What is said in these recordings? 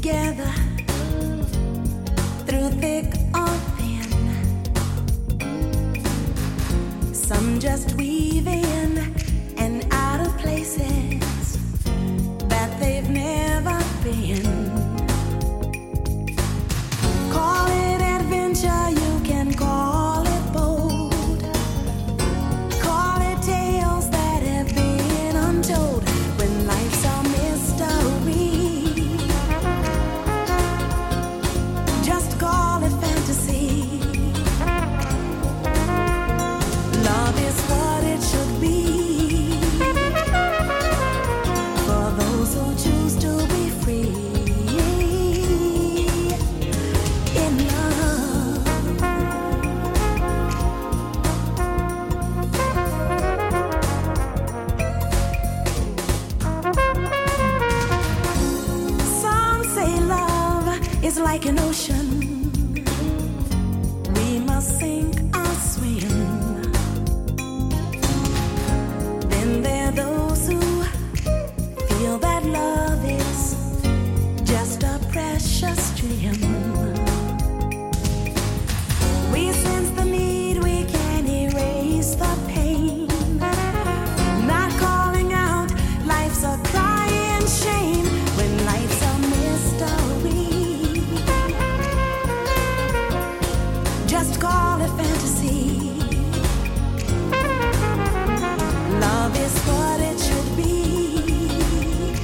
together through thick or thin. Some just weave in and out of places that they've never been. like an ocean. just call it fantasy. Love is what it should be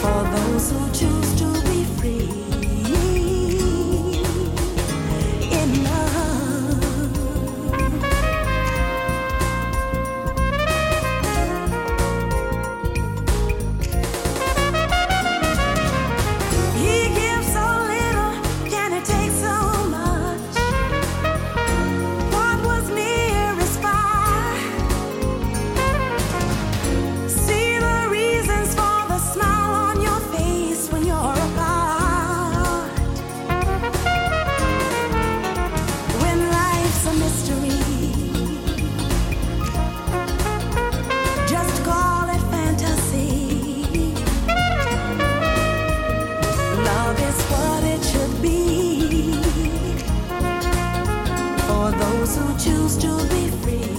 for those who choose. those who choose to be free.